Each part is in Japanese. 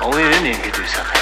Only an Indian could do something.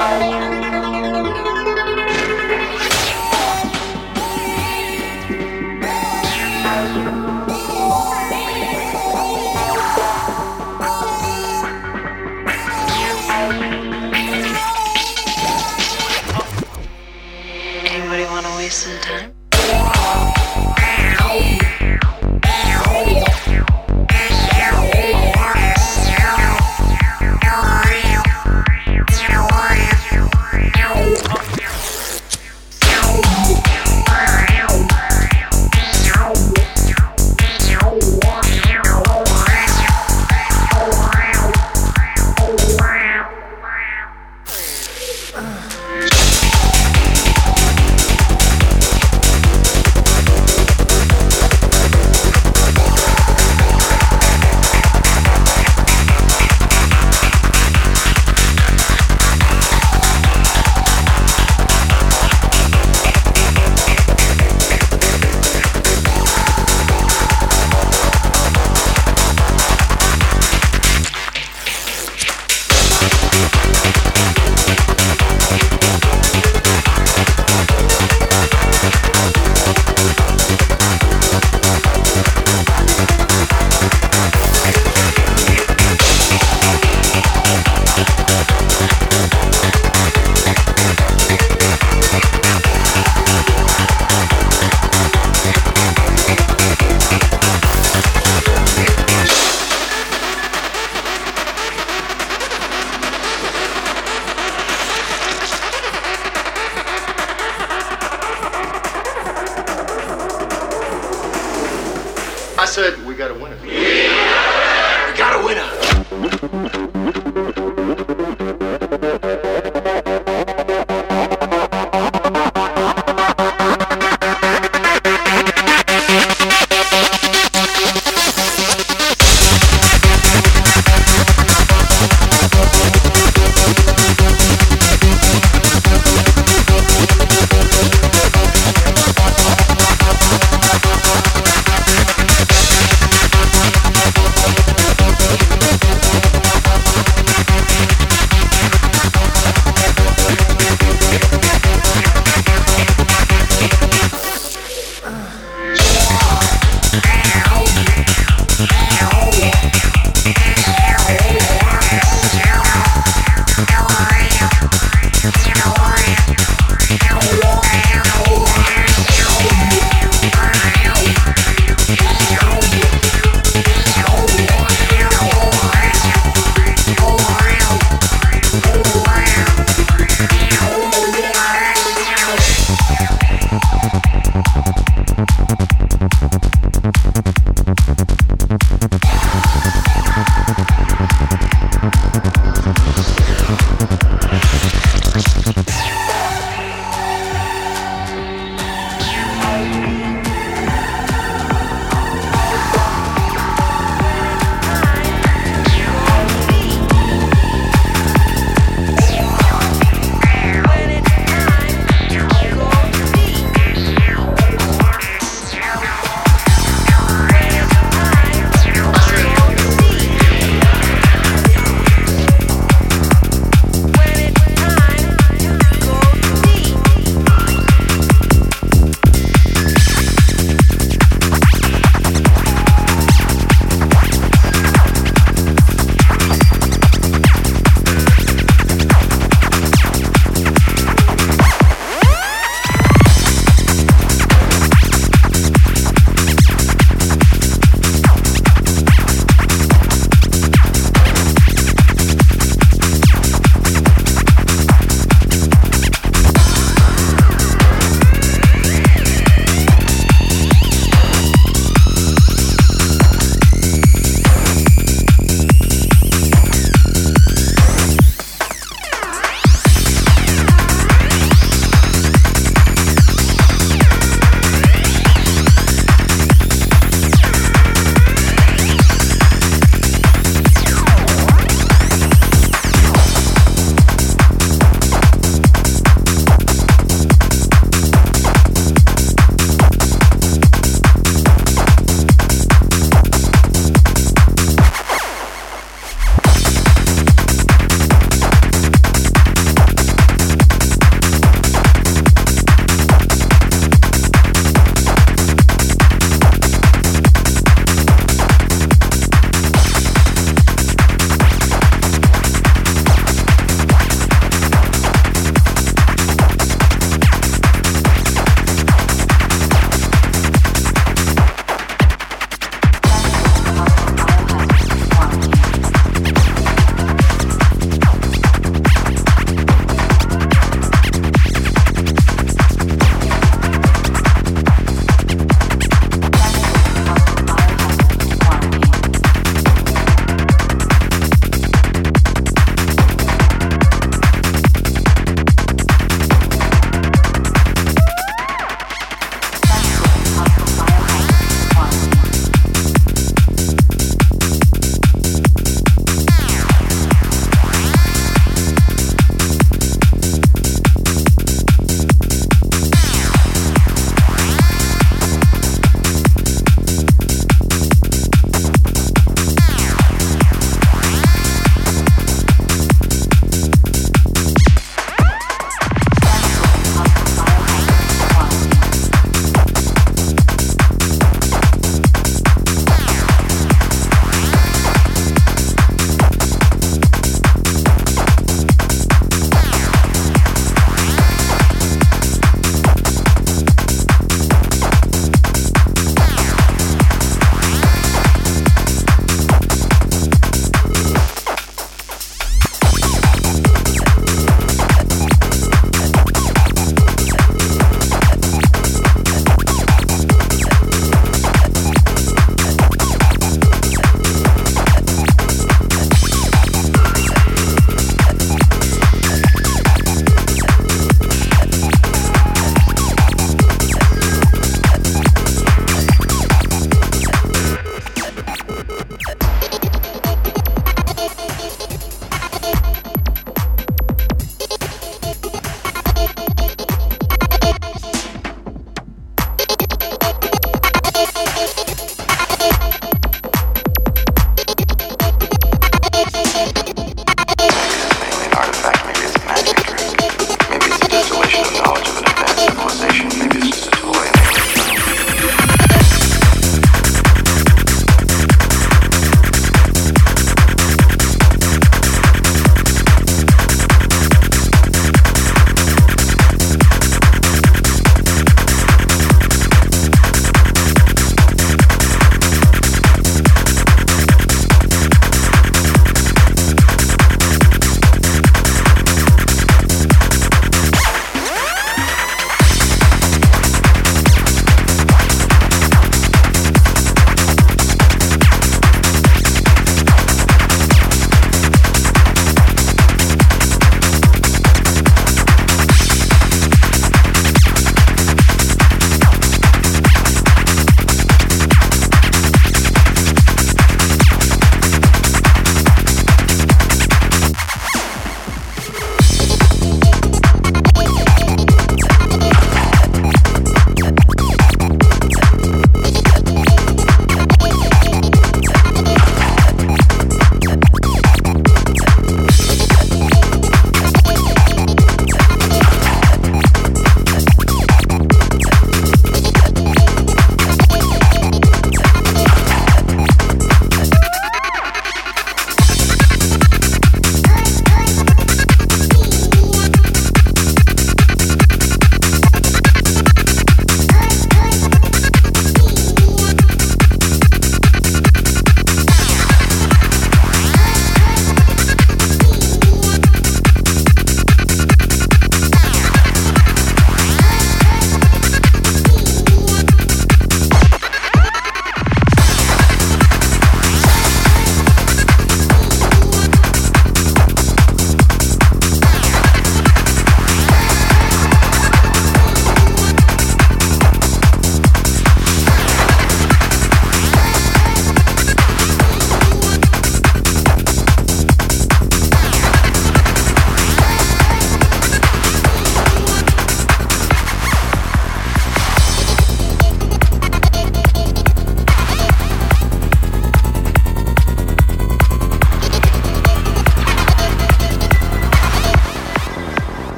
Yeah.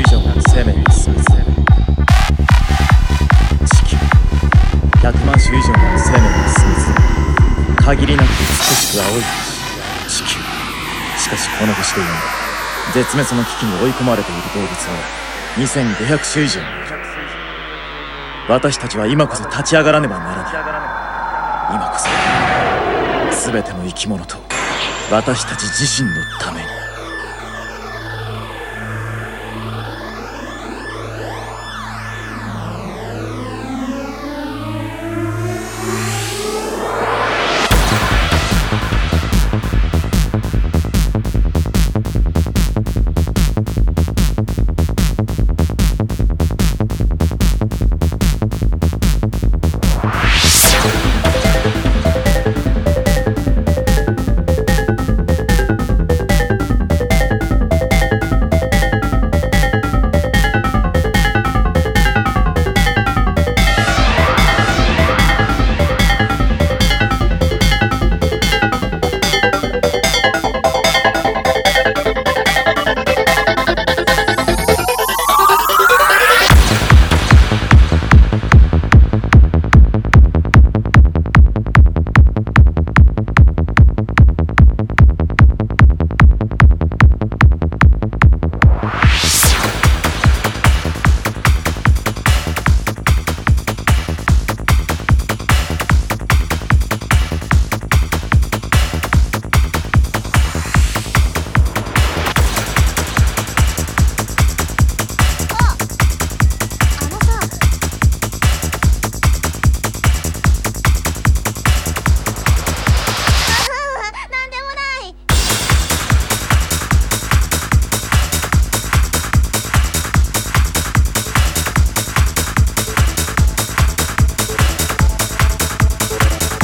ビジョンが生命に通ずる地球100万種以上の生命に通ずる限りなく美しく青い地球しかしこの星で絶滅の危機に追い込まれている動物は2500種以上私たちは今こそ立ち上がらねばならない今こそ全ての生き物と私たち自身のために